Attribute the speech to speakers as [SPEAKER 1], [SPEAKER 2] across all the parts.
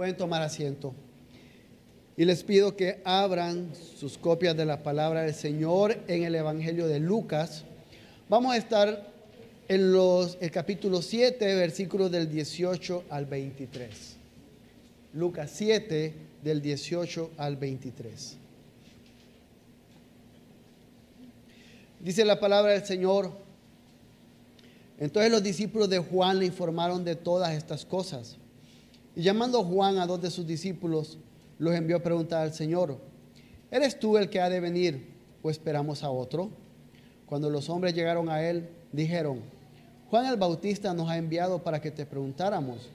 [SPEAKER 1] Pueden tomar asiento. Y les pido que abran sus copias de la palabra del Señor en el Evangelio de Lucas. Vamos a estar en los, el capítulo 7, versículos del 18 al 23. Lucas 7, del 18 al 23. Dice la palabra del Señor. Entonces los discípulos de Juan le informaron de todas estas cosas. Y llamando Juan a dos de sus discípulos, los envió a preguntar al Señor, ¿eres tú el que ha de venir o esperamos a otro? Cuando los hombres llegaron a él, dijeron, Juan el Bautista nos ha enviado para que te preguntáramos,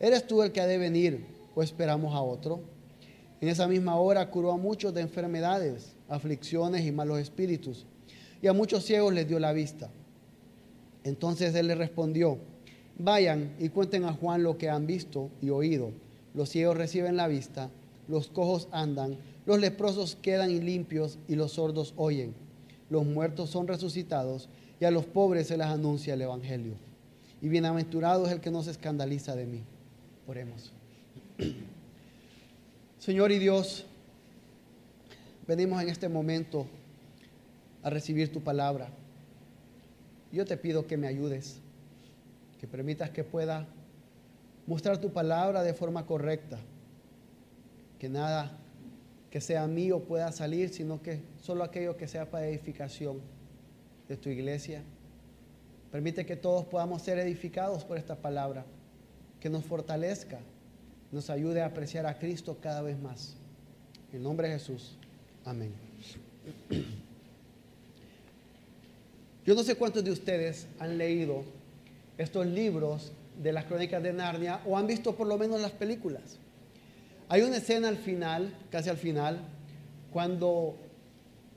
[SPEAKER 1] ¿eres tú el que ha de venir o esperamos a otro? En esa misma hora curó a muchos de enfermedades, aflicciones y malos espíritus, y a muchos ciegos les dio la vista. Entonces él les respondió, vayan y cuenten a Juan lo que han visto y oído. Los ciegos reciben la vista, los cojos andan, los leprosos quedan limpios y los sordos oyen. Los muertos son resucitados y a los pobres se les anuncia el Evangelio. Y bienaventurado es el que no se escandaliza de mí. Oremos. Señor y Dios, venimos en este momento a recibir tu palabra. Yo te pido que me ayudes, permitas que pueda mostrar tu palabra de forma correcta, que nada que sea mío pueda salir, sino que solo aquello que sea para edificación de tu iglesia. Permite que todos podamos ser edificados por esta palabra, que nos fortalezca, nos ayude a apreciar a Cristo cada vez más. En nombre de Jesús. Amén. Yo no sé cuántos de ustedes han leído estos libros de las crónicas de Narnia o han visto por lo menos las películas. Hay una escena al final, casi al final, cuando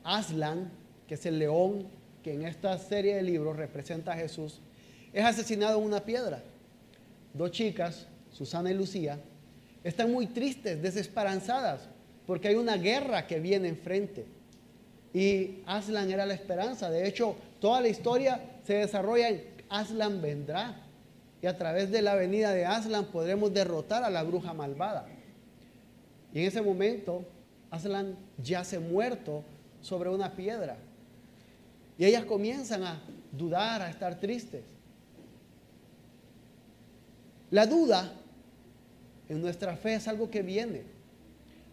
[SPEAKER 1] Aslan, que es el león que en esta serie de libros representa a Jesús, es asesinado en una piedra. Dos chicas, Susana y Lucía, están muy tristes, desesperanzadas, porque hay una guerra que viene enfrente. Y Aslan era la esperanza. De hecho, toda la historia se desarrolla en Aslan vendrá. Y a través de la venida de Aslan podremos derrotar a la bruja malvada. Y en ese momento, Aslan yace muerto sobre una piedra. Y ellas comienzan a dudar, a estar tristes. La duda en nuestra fe es algo que viene.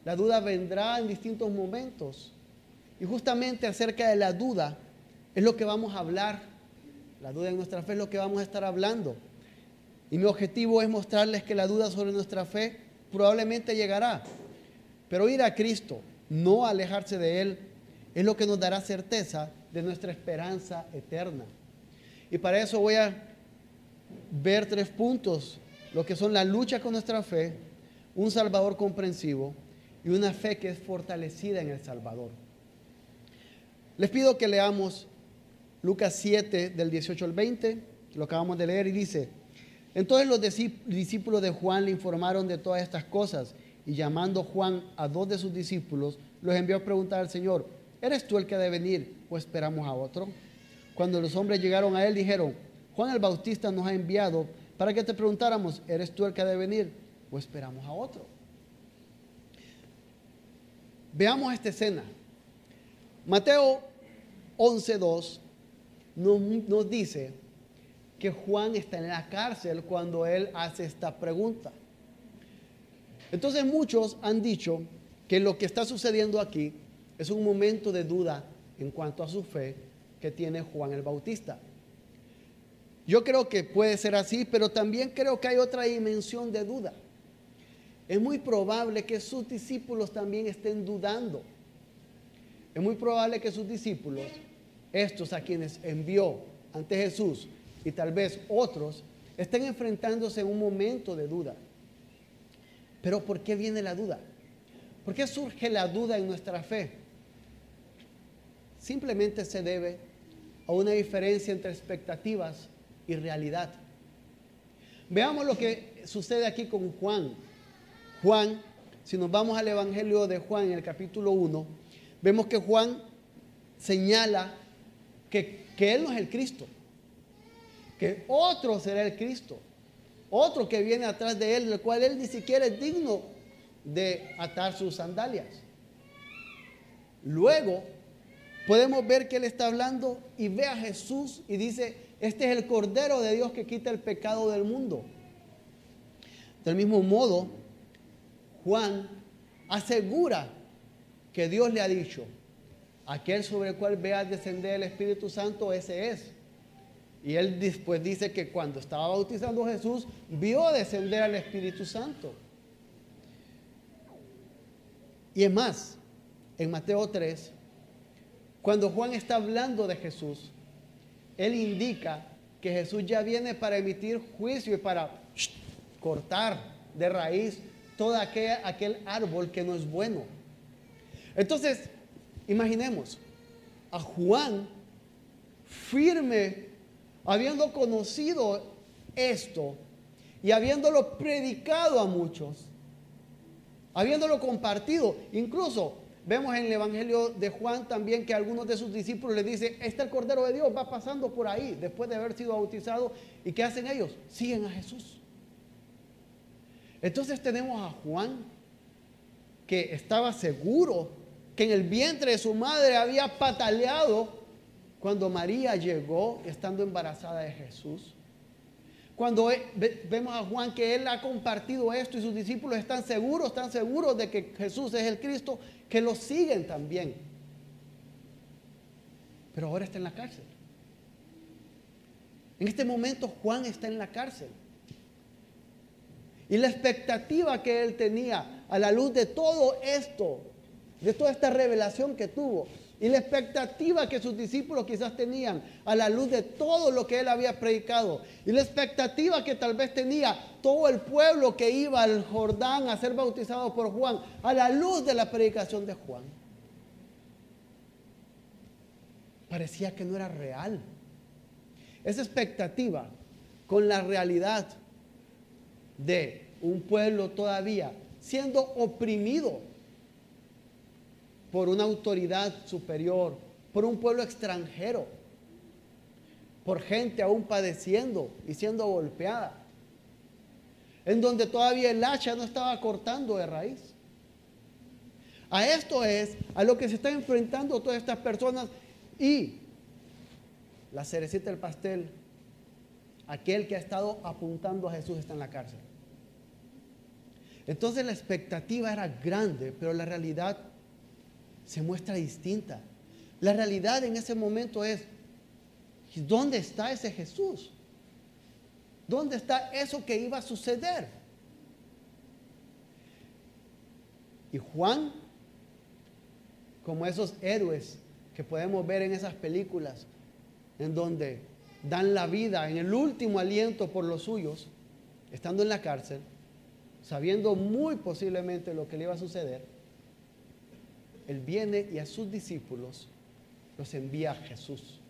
[SPEAKER 1] La duda vendrá en distintos momentos. Y justamente acerca de la duda es lo que vamos a hablar. La duda en nuestra fe es lo que vamos a estar hablando. Y mi objetivo es mostrarles que la duda sobre nuestra fe probablemente llegará. Pero ir a Cristo, no alejarse de Él, es lo que nos dará certeza de nuestra esperanza eterna. Y para eso voy a ver tres puntos, lo que son la lucha con nuestra fe, un Salvador comprensivo y una fe que es fortalecida en el Salvador. Les pido que leamos Lucas 7 del 18 al 20, lo acabamos de leer y dice, entonces los discípulos de Juan le informaron de todas estas cosas y llamando Juan a dos de sus discípulos, los envió a preguntar al Señor, ¿eres tú el que ha de venir o esperamos a otro? Cuando los hombres llegaron a él dijeron, Juan el Bautista nos ha enviado para que te preguntáramos, ¿eres tú el que ha de venir o esperamos a otro? Veamos esta escena. Mateo 11.2 nos, dice que Juan está en la cárcel cuando él hace esta pregunta. Entonces muchos han dicho que lo que está sucediendo aquí es un momento de duda en cuanto a su fe que tiene Juan el Bautista. Yo creo que puede ser así, pero también creo que hay otra dimensión de duda. Es muy probable que sus discípulos también estén dudando. Es muy probable que sus discípulos, estos a quienes envió ante Jesús y tal vez otros, estén enfrentándose en un momento de duda. Pero ¿por qué viene la duda? ¿Por qué surge la duda en nuestra fe? Simplemente se debe a una diferencia entre expectativas y realidad. Veamos lo que sucede aquí con Juan. Juan, si nos vamos al Evangelio de Juan en el capítulo 1, vemos que Juan señala que, que Él no es el Cristo, que otro será el Cristo. otro que viene atrás de él, el cual él ni siquiera es digno de atar sus sandalias. Luego podemos ver que él está hablando y ve a Jesús y dice, este es el Cordero de Dios que quita el pecado del mundo. Del mismo modo, Juan asegura que Dios le ha dicho, aquel sobre el cual vea descender el Espíritu Santo, ese es. Y él después dice que cuando estaba bautizando Jesús, vio descender al Espíritu Santo. Y es más, en Mateo 3, cuando Juan está hablando de Jesús, él indica que Jesús ya viene para emitir juicio y para cortar de raíz todo aquel, aquel árbol que no es bueno. Entonces, imaginemos a Juan firme, habiendo conocido esto y habiéndolo predicado a muchos, habiéndolo compartido, incluso Vemos en el Evangelio de Juan también que algunos de sus discípulos le dicen, está el Cordero de Dios, va pasando por ahí después de haber sido bautizado. ¿Y qué hacen ellos? Siguen a Jesús. Entonces tenemos a Juan que estaba seguro que en el vientre de su madre había pataleado cuando María llegó estando embarazada de Jesús. Cuando vemos a Juan que él ha compartido esto y sus discípulos están seguros, están seguros de que Jesús es el Cristo, que lo siguen también. Pero ahora está en la cárcel. En este momento Juan está en la cárcel. Y la expectativa que él tenía a la luz de todo esto, de toda esta revelación que tuvo, y la expectativa que sus discípulos quizás tenían a la luz de todo lo que él había predicado. Y la expectativa que tal vez tenía todo el pueblo que iba al Jordán a ser bautizado por Juan a la luz de la predicación de Juan. Parecía que no era real. Esa expectativa con la realidad de un pueblo todavía siendo oprimido por una autoridad superior, por un pueblo extranjero, por gente aún padeciendo y siendo golpeada, en donde todavía el hacha no estaba cortando de raíz. A esto es a lo que se está enfrentando todas estas personas y la cerecita del pastel, aquel que ha estado apuntando a Jesús está en la cárcel. Entonces la expectativa era grande, pero la realidad se muestra distinta. La realidad en ese momento es, ¿dónde está ese Jesús? ¿Dónde está eso que iba a suceder? Y Juan, como esos héroes que podemos ver en esas películas, en donde dan la vida en el último aliento por los suyos, estando en la cárcel, sabiendo muy posiblemente lo que le iba a suceder, él viene y a sus discípulos los envía a Jesús.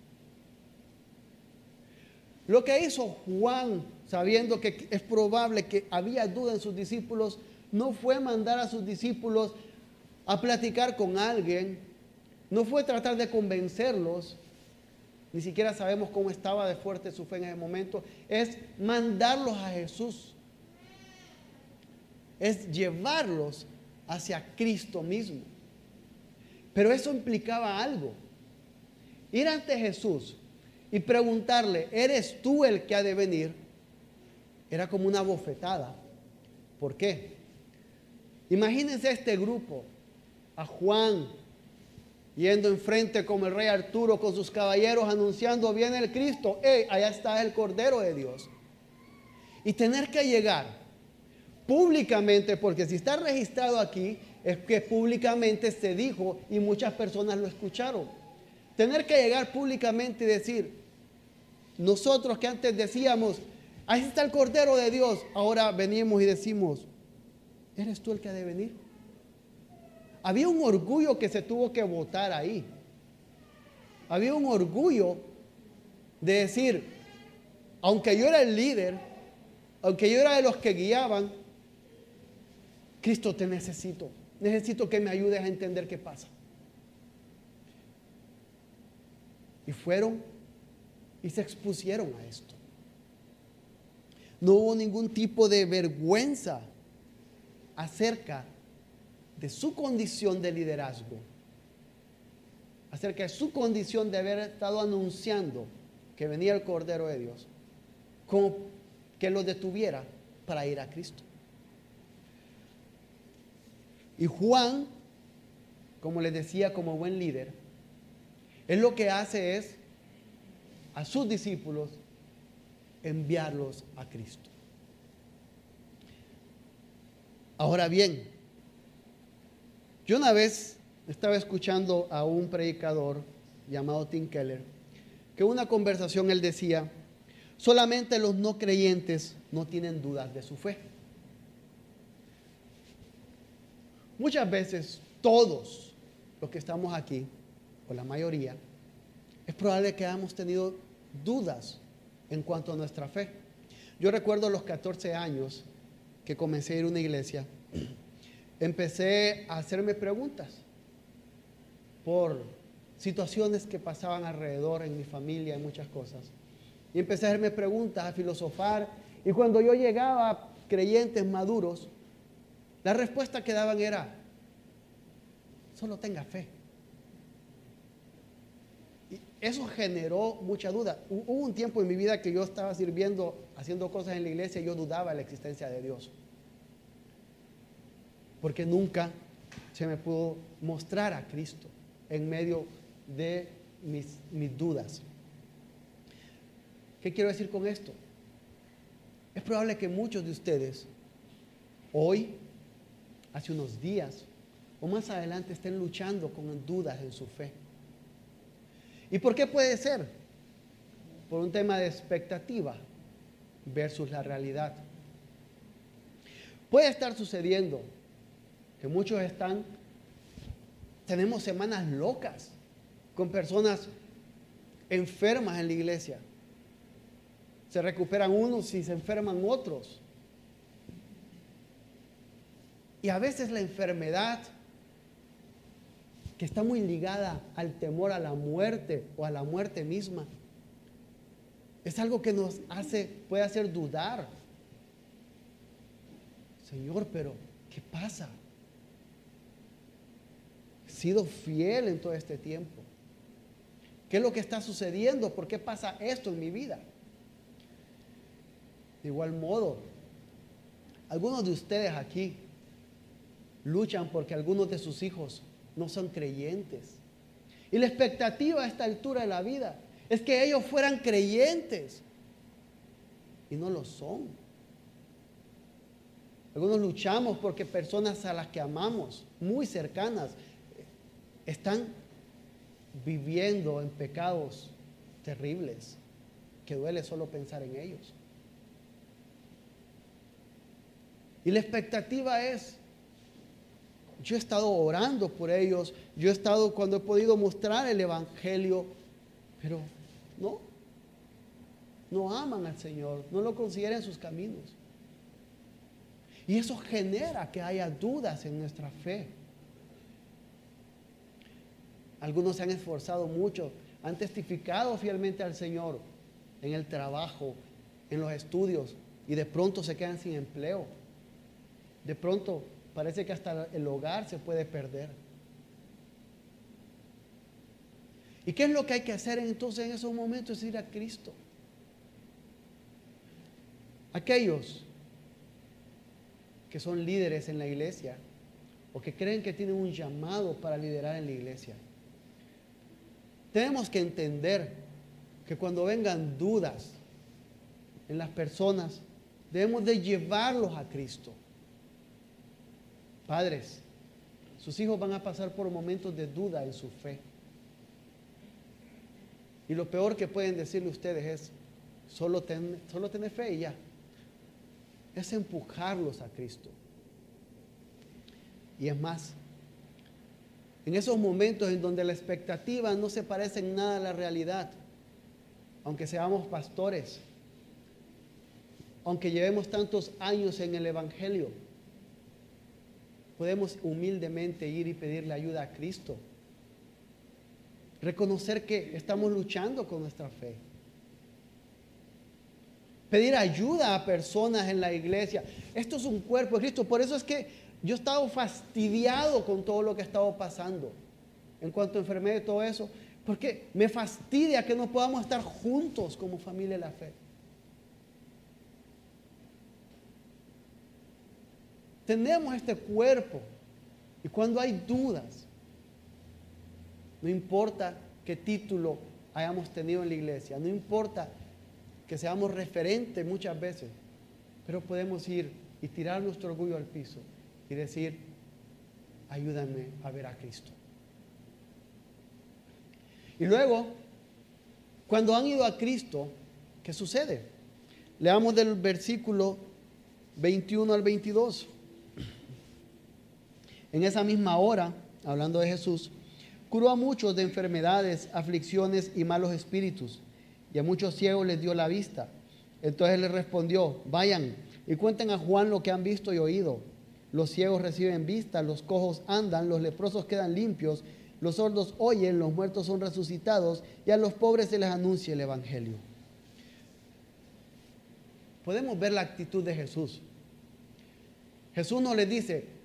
[SPEAKER 1] Lo que hizo Juan, sabiendo que es probable que había duda en sus discípulos, no fue mandar a sus discípulos a platicar con alguien, no fue tratar de convencerlos, ni siquiera sabemos cómo estaba de fuerte su fe en ese momento, es mandarlos a Jesús, es llevarlos hacia Cristo mismo. Pero eso implicaba algo. Ir ante Jesús y preguntarle, ¿eres tú el que ha de venir? Era como una bofetada. ¿Por qué? Imagínense este grupo, a Juan yendo enfrente como el rey Arturo con sus caballeros anunciando, viene el Cristo, ¡Ey, allá está el Cordero de Dios! Y tener que llegar públicamente, porque si está registrado aquí, es que públicamente se dijo y muchas personas lo escucharon. Tener que llegar públicamente y decir, nosotros que antes decíamos, ahí está el Cordero de Dios, ahora venimos y decimos, ¿eres tú el que ha de venir? Había un orgullo que se tuvo que votar ahí. Había un orgullo de decir, aunque yo era el líder, aunque yo era de los que guiaban, Cristo te necesito. Necesito que me ayudes a entender qué pasa. Y fueron y se expusieron a esto. No hubo ningún tipo de vergüenza acerca de su condición de liderazgo, acerca de su condición de haber estado anunciando que venía el Cordero de Dios, como que lo detuviera para ir a Cristo. Y Juan, como les decía, como buen líder, él lo que hace es a sus discípulos enviarlos a Cristo. Ahora bien, yo una vez estaba escuchando a un predicador llamado Tim Keller, que en una conversación él decía, solamente los no creyentes no tienen dudas de su fe. Muchas veces todos los que estamos aquí, o la mayoría, es probable que hayamos tenido dudas en cuanto a nuestra fe. Yo recuerdo los 14 años que comencé a ir a una iglesia, empecé a hacerme preguntas por situaciones que pasaban alrededor en mi familia y muchas cosas. Y empecé a hacerme preguntas, a filosofar. Y cuando yo llegaba, creyentes maduros, la respuesta que daban era, solo tenga fe. Y eso generó mucha duda. Hubo un tiempo en mi vida que yo estaba sirviendo, haciendo cosas en la iglesia y yo dudaba de la existencia de Dios. Porque nunca se me pudo mostrar a Cristo en medio de mis, mis dudas. ¿Qué quiero decir con esto? Es probable que muchos de ustedes hoy, hace unos días o más adelante estén luchando con dudas en su fe. ¿Y por qué puede ser? Por un tema de expectativa versus la realidad. Puede estar sucediendo que muchos están, tenemos semanas locas con personas enfermas en la iglesia. Se recuperan unos y se enferman otros. Y a veces la enfermedad que está muy ligada al temor a la muerte o a la muerte misma, es algo que nos hace, puede hacer dudar. Señor, pero ¿qué pasa? He sido fiel en todo este tiempo. ¿Qué es lo que está sucediendo? ¿Por qué pasa esto en mi vida? De igual modo, algunos de ustedes aquí luchan porque algunos de sus hijos no son creyentes. Y la expectativa a esta altura de la vida es que ellos fueran creyentes y no lo son. Algunos luchamos porque personas a las que amamos, muy cercanas, están viviendo en pecados terribles que duele solo pensar en ellos. Y la expectativa es yo he estado orando por ellos, yo he estado cuando he podido mostrar el Evangelio, pero no, no aman al Señor, no lo consideran sus caminos. Y eso genera que haya dudas en nuestra fe. Algunos se han esforzado mucho, han testificado fielmente al Señor en el trabajo, en los estudios, y de pronto se quedan sin empleo. De pronto Parece que hasta el hogar se puede perder. ¿Y qué es lo que hay que hacer entonces en esos momentos? Es ir a Cristo. Aquellos que son líderes en la iglesia o que creen que tienen un llamado para liderar en la iglesia. Tenemos que entender que cuando vengan dudas en las personas, debemos de llevarlos a Cristo. Padres, sus hijos van a pasar por momentos de duda en su fe. Y lo peor que pueden decirle ustedes es, solo solo tener fe y ya. Es empujarlos a Cristo. Y es más, en esos momentos en donde la expectativa no se parece en nada a la realidad, aunque seamos pastores, aunque llevemos tantos años en el Evangelio, podemos humildemente ir y pedirle ayuda a Cristo. Reconocer que estamos luchando con nuestra fe. pedir ayuda a personas en la iglesia. Esto es un cuerpo de Cristo. Por eso es que yo he estado fastidiado con todo lo que ha estado pasando en cuanto a y todo eso. Porque me fastidia que no podamos estar juntos como familia de la fe. Tenemos este cuerpo y cuando hay dudas, no importa qué título hayamos tenido en la iglesia, no importa que seamos referentes muchas veces, pero podemos ir y tirar nuestro orgullo al piso y decir, ayúdame a ver a Cristo. Y luego, cuando han ido a Cristo, ¿qué sucede? Leamos del versículo 21 al 22. En esa misma hora, hablando de Jesús, curó a muchos de enfermedades, aflicciones y malos espíritus, y a muchos ciegos les dio la vista. Entonces le respondió, vayan y cuenten a Juan lo que han visto y oído. Los ciegos reciben vista, los cojos andan, los leprosos quedan limpios, los sordos oyen, los muertos son resucitados y a los pobres se les anuncia el Evangelio. Podemos ver la actitud de Jesús. Jesús no les dice,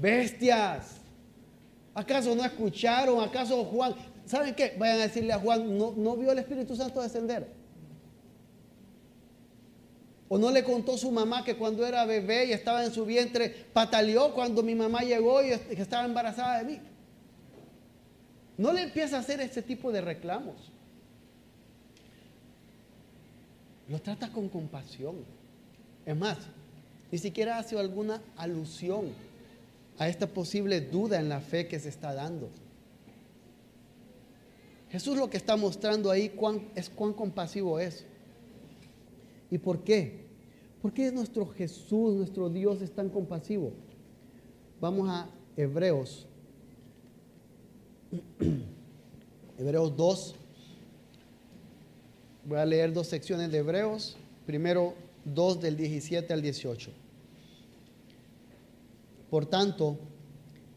[SPEAKER 1] bestias, ¿acaso no escucharon? ¿Acaso Juan? ¿Saben qué? Vayan a decirle a Juan, ¿no, no vio el Espíritu Santo descender? ¿O no le contó su mamá que cuando era bebé y estaba en su vientre, pataleó cuando mi mamá llegó y estaba embarazada de mí? No le empieza a hacer ese tipo de reclamos. Lo trata con compasión. Es más, ni siquiera hace alguna alusión a esta posible duda en la fe que se está dando. Jesús lo que está mostrando ahí es cuán compasivo es. ¿Y por qué? ¿Por qué nuestro Jesús, nuestro Dios es tan compasivo? Vamos a Hebreos Hebreos 2. Voy a leer dos secciones de Hebreos. Primero 2 del 17 al 18. Por tanto,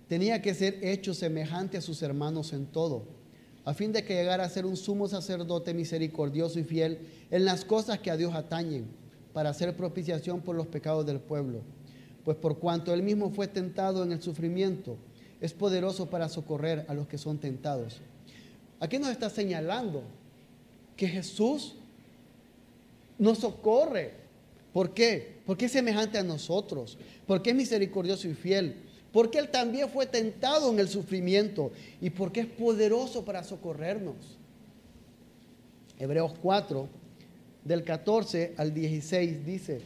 [SPEAKER 1] tenía que ser hecho semejante a sus hermanos en todo, a fin de que llegara a ser un sumo sacerdote misericordioso y fiel en las cosas que a Dios atañen, para hacer propiciación por los pecados del pueblo. Pues por cuanto él mismo fue tentado en el sufrimiento, es poderoso para socorrer a los que son tentados. Aquí nos está señalando que Jesús nos socorre. ¿Por qué? Porque es semejante a nosotros, porque es misericordioso y fiel, porque Él también fue tentado en el sufrimiento y porque es poderoso para socorrernos. Hebreos 4, del 14 al 16 dice,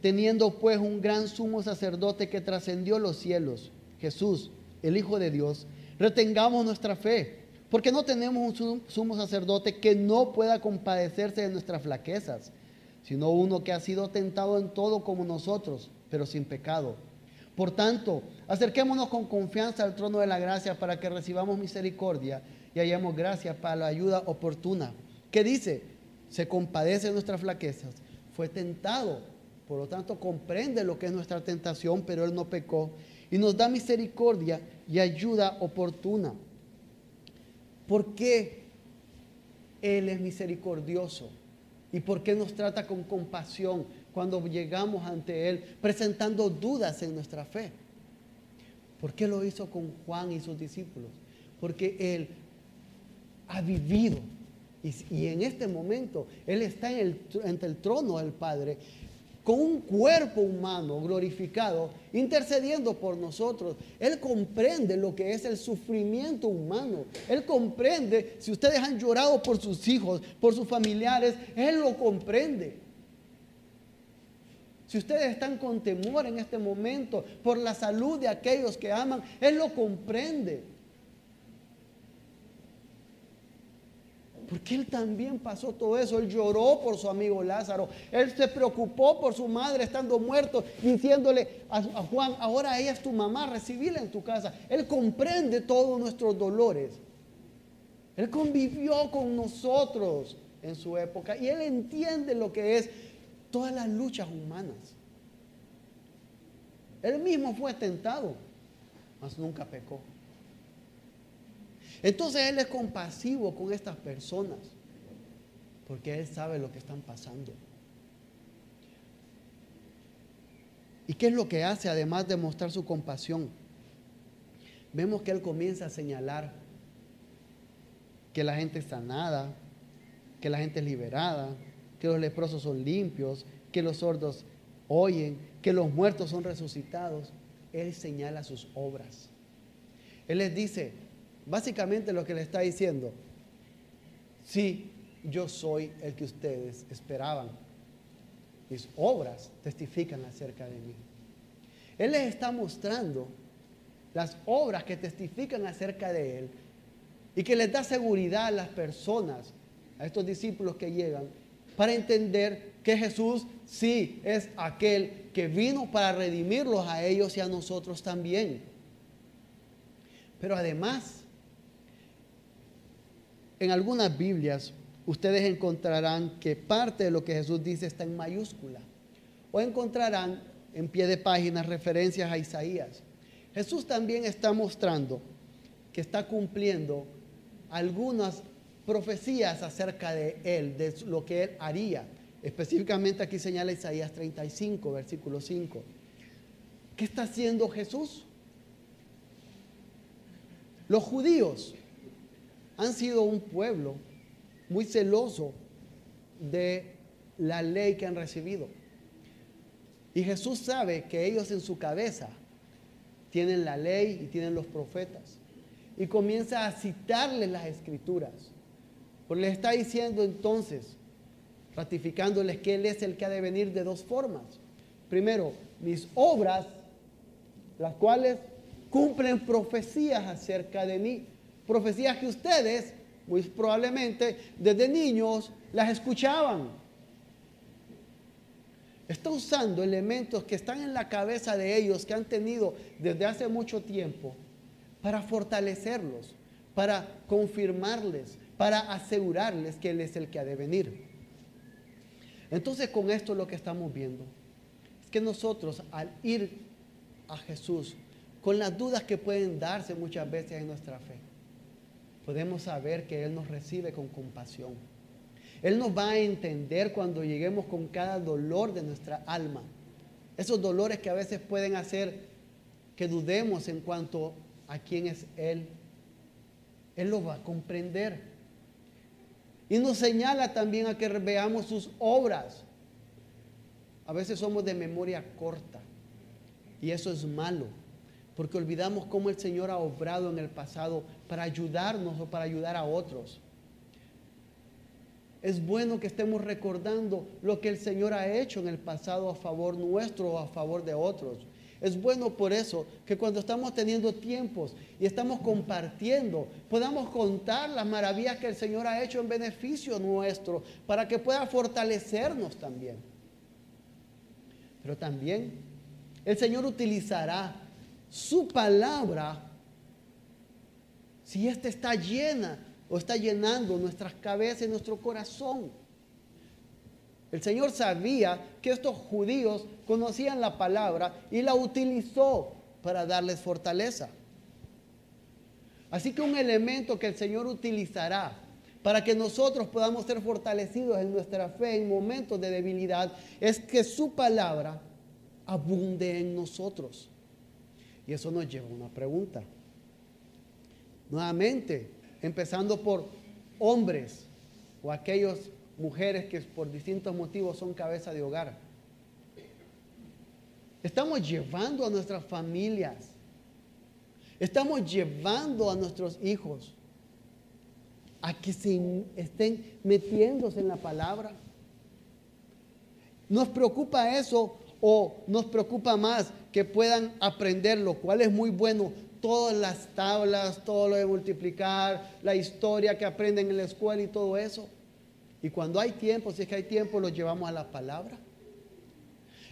[SPEAKER 1] teniendo pues un gran sumo sacerdote que trascendió los cielos, Jesús, el Hijo de Dios, retengamos nuestra fe, porque no tenemos un sumo sacerdote que no pueda compadecerse de nuestras flaquezas, sino uno que ha sido tentado en todo como nosotros, pero sin pecado. Por tanto, acerquémonos con confianza al trono de la gracia para que recibamos misericordia y hallemos gracia para la ayuda oportuna. ¿Qué dice? Se compadece de nuestras flaquezas. Fue tentado, por lo tanto comprende lo que es nuestra tentación, pero él no pecó y nos da misericordia y ayuda oportuna. ¿Por qué Él es misericordioso? ¿Y por qué nos trata con compasión cuando llegamos ante Él presentando dudas en nuestra fe? ¿Por qué lo hizo con Juan y sus discípulos? Porque Él ha vivido y, en este momento Él está en ante el trono del Padre con un cuerpo humano glorificado, intercediendo por nosotros. Él comprende lo que es el sufrimiento humano. Él comprende, si ustedes han llorado por sus hijos, por sus familiares, Él lo comprende. Si ustedes están con temor en este momento por la salud de aquellos que aman, Él lo comprende. Porque él también pasó todo eso. Él lloró por su amigo Lázaro. Él se preocupó por su madre estando muerto, diciéndole a, Juan, ahora ella es tu mamá, recibíla en tu casa. Él comprende todos nuestros dolores. Él convivió con nosotros en su época y él entiende lo que es todas las luchas humanas. Él mismo fue tentado, mas nunca pecó. Entonces Él es compasivo con estas personas. porque Él sabe lo que están pasando. ¿Y qué es lo que hace además de mostrar su compasión? Vemos que Él comienza a señalar que la gente es sanada, que la gente es liberada, que los leprosos son limpios, que los sordos oyen, que los muertos son resucitados. Él señala sus obras. Él les dice, básicamente lo que le está diciendo, sí, yo soy el que ustedes esperaban. Mis obras testifican acerca de mí. Él les está mostrando las obras que testifican acerca de Él y que les da seguridad a las personas, a estos discípulos que llegan, para entender que Jesús sí es aquel que vino para redimirlos a ellos y a nosotros también. Pero además, en algunas Biblias ustedes encontrarán que parte de lo que Jesús dice está en mayúscula. O encontrarán en pie de página referencias a Isaías. Jesús también está mostrando que está cumpliendo algunas profecías acerca de él, de lo que él haría. Específicamente aquí señala Isaías 35, versículo 5. ¿Qué está haciendo Jesús? Los judíos han sido un pueblo muy celoso de la ley que han recibido. Y Jesús sabe que ellos en su cabeza tienen la ley y tienen los profetas. Y comienza a citarles las escrituras. Pues les está diciendo entonces, ratificándoles que Él es el que ha de venir de dos formas. Primero, mis obras, las cuales cumplen profecías acerca de mí. Profecías que ustedes muy probablemente desde niños las escuchaban. Está usando elementos que están en la cabeza de ellos, que han tenido desde hace mucho tiempo, para fortalecerlos, para confirmarles, para asegurarles que Él es el que ha de venir. Entonces con esto lo que estamos viendo es que nosotros al ir a Jesús, con las dudas que pueden darse muchas veces en nuestra fe, podemos saber que Él nos recibe con compasión. Él nos va a entender cuando lleguemos con cada dolor de nuestra alma. Esos dolores que a veces pueden hacer que dudemos en cuanto a quién es Él. Él lo va a comprender. Y nos señala también a que veamos sus obras. A veces somos de memoria corta y eso es malo porque olvidamos cómo el Señor ha obrado en el pasado para ayudarnos o para ayudar a otros. Es bueno que estemos recordando lo que el Señor ha hecho en el pasado a favor nuestro o a favor de otros. Es bueno por eso que cuando estamos teniendo tiempos y estamos compartiendo, podamos contar las maravillas que el Señor ha hecho en beneficio nuestro, para que pueda fortalecernos también. Pero también el Señor utilizará su palabra, si ésta está llena o está llenando nuestras cabezas y nuestro corazón. El Señor sabía que estos judíos conocían la palabra y la utilizó para darles fortaleza. Así que un elemento que el Señor utilizará para que nosotros podamos ser fortalecidos en nuestra fe en momentos de debilidad es que su palabra abunde en nosotros. Y eso nos lleva a una pregunta. Nuevamente, empezando por hombres o aquellas mujeres que por distintos motivos son cabeza de hogar. Estamos llevando a nuestras familias, estamos llevando a nuestros hijos a que se estén metiéndose en la palabra. Nos preocupa eso o nos preocupa más que puedan aprender, lo cual es muy bueno, todas las tablas, todo lo de multiplicar, la historia que aprenden en la escuela y todo eso. Y cuando hay tiempo, si es que hay tiempo, los llevamos a la palabra.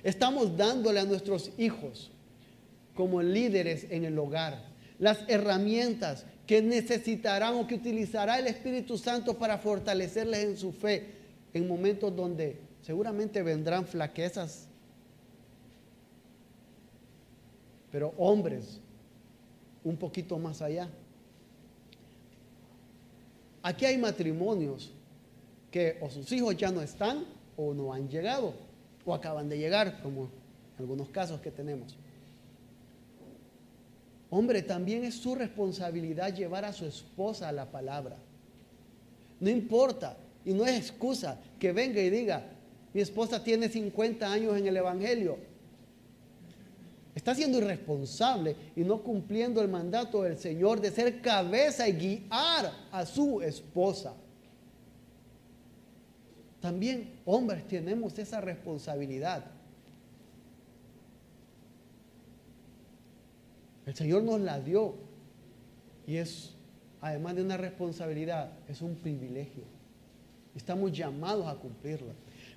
[SPEAKER 1] Estamos dándole a nuestros hijos como líderes en el hogar las herramientas que necesitarán o que utilizará el Espíritu Santo para fortalecerles en su fe en momentos donde seguramente vendrán flaquezas pero hombres un poquito más allá. Aquí hay matrimonios que o sus hijos ya no están o no han llegado o acaban de llegar, como algunos casos que tenemos. Hombre, también es su responsabilidad llevar a su esposa a la palabra. No importa, y no es excusa que venga y diga, mi esposa tiene 50 años en el Evangelio. Está siendo irresponsable y no cumpliendo el mandato del Señor de ser cabeza y guiar a su esposa. También hombres tenemos esa responsabilidad. El Señor nos la dio y es, además de una responsabilidad, es un privilegio. Estamos llamados a cumplirla.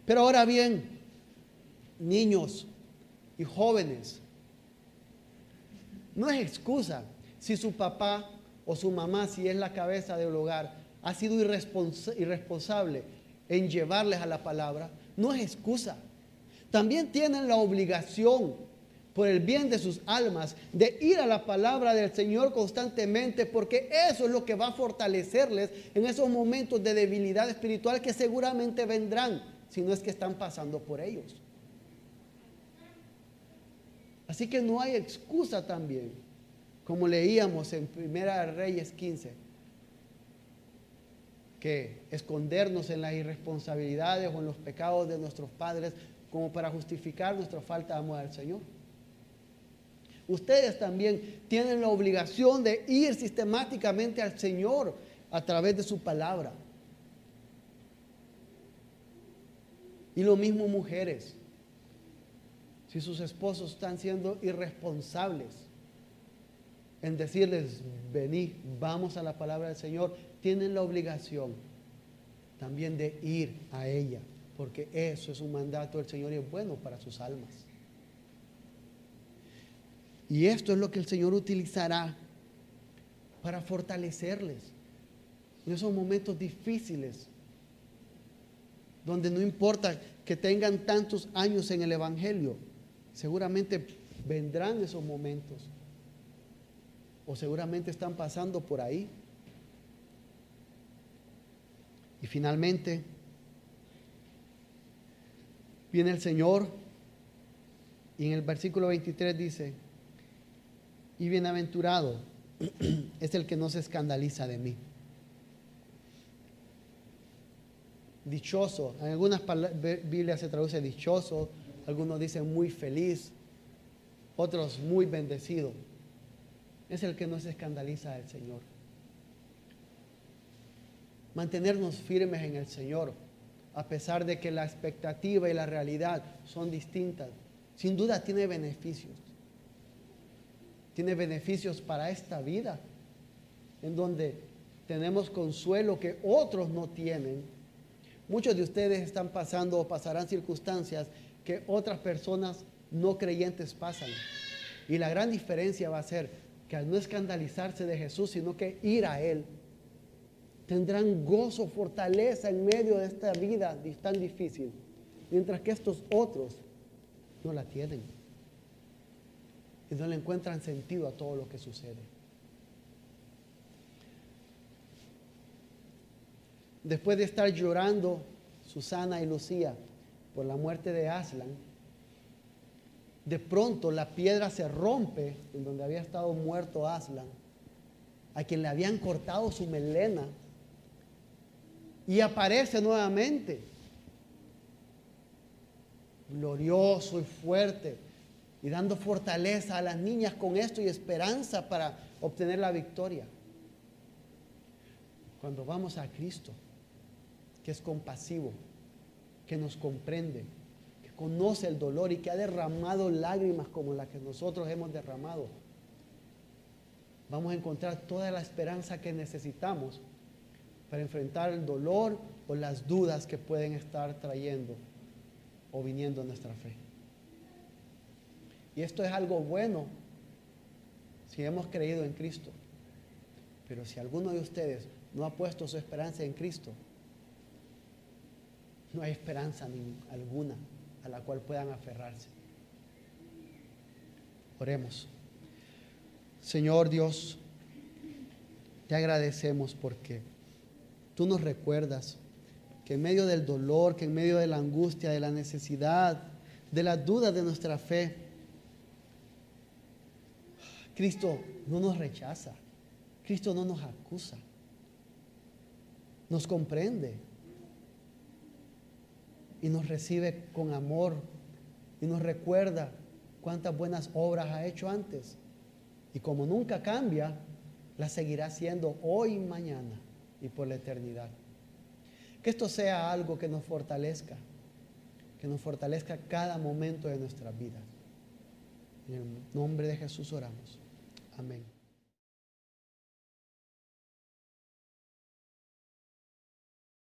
[SPEAKER 1] Pero ahora bien, niños y jóvenes, no es excusa si su papá o su mamá, si es la cabeza del hogar, ha sido irresponsable en llevarles a la palabra, no es excusa. También tienen la obligación por el bien de sus almas, de ir a la palabra del Señor constantemente, porque eso es lo que va a fortalecerles en esos momentos de debilidad espiritual que seguramente vendrán, si no es que están pasando por ellos. Así que no hay excusa también, como leíamos en Primera Reyes 15, que escondernos en las irresponsabilidades o en los pecados de nuestros padres como para justificar nuestra falta de amor al Señor. Ustedes también tienen la obligación de ir sistemáticamente al Señor a través de su palabra. Y lo mismo mujeres. Si sus esposos están siendo irresponsables en decirles, vení, vamos a la palabra del Señor, tienen la obligación también de ir a ella, porque eso es un mandato del Señor y es bueno para sus almas. Y esto es lo que el Señor utilizará para fortalecerles en esos momentos difíciles, donde no importa que tengan tantos años en el Evangelio, seguramente vendrán esos momentos, o seguramente están pasando por ahí. Y finalmente, viene el Señor y en el versículo 23 dice, y bienaventurado es el que no se escandaliza de mí. Dichoso, en algunas Biblias se traduce dichoso, algunos dicen muy feliz, otros muy bendecido. Es el que no se escandaliza del Señor. Mantenernos firmes en el Señor, a pesar de que la expectativa y la realidad son distintas, sin duda tiene beneficios tiene beneficios para esta vida, en donde tenemos consuelo que otros no tienen. Muchos de ustedes están pasando o pasarán circunstancias que otras personas no creyentes pasan. Y la gran diferencia va a ser que al no escandalizarse de Jesús, sino que ir a Él, tendrán gozo, fortaleza en medio de esta vida tan difícil, mientras que estos otros no la tienen y no le encuentran sentido a todo lo que sucede. Después de estar llorando Susana y Lucía por la muerte de Aslan, de pronto la piedra se rompe en donde había estado muerto Aslan, a quien le habían cortado su melena, y aparece nuevamente, glorioso y fuerte, y dando fortaleza a las niñas con esto y esperanza para obtener la victoria. Cuando vamos a Cristo, que es compasivo, que nos comprende, que conoce el dolor y que ha derramado lágrimas como las que nosotros hemos derramado, vamos a encontrar toda la esperanza que necesitamos para enfrentar el dolor o las dudas que pueden estar trayendo o viniendo a nuestra fe. Y esto es algo bueno si hemos creído en Cristo. Pero si alguno de ustedes no ha puesto su esperanza en Cristo, no hay esperanza alguna a la cual puedan aferrarse. Oremos. Señor Dios, te agradecemos porque tú nos recuerdas que en medio del dolor, que en medio de la angustia, de la necesidad, de la duda de nuestra fe, Cristo no nos rechaza, Cristo no nos acusa, nos comprende y nos recibe con amor y nos recuerda cuántas buenas obras ha hecho antes. Y como nunca cambia, la seguirá haciendo hoy mañana y por la eternidad. Que esto sea algo que nos fortalezca, que nos fortalezca cada momento de nuestra vida. En el nombre de Jesús oramos. Amén.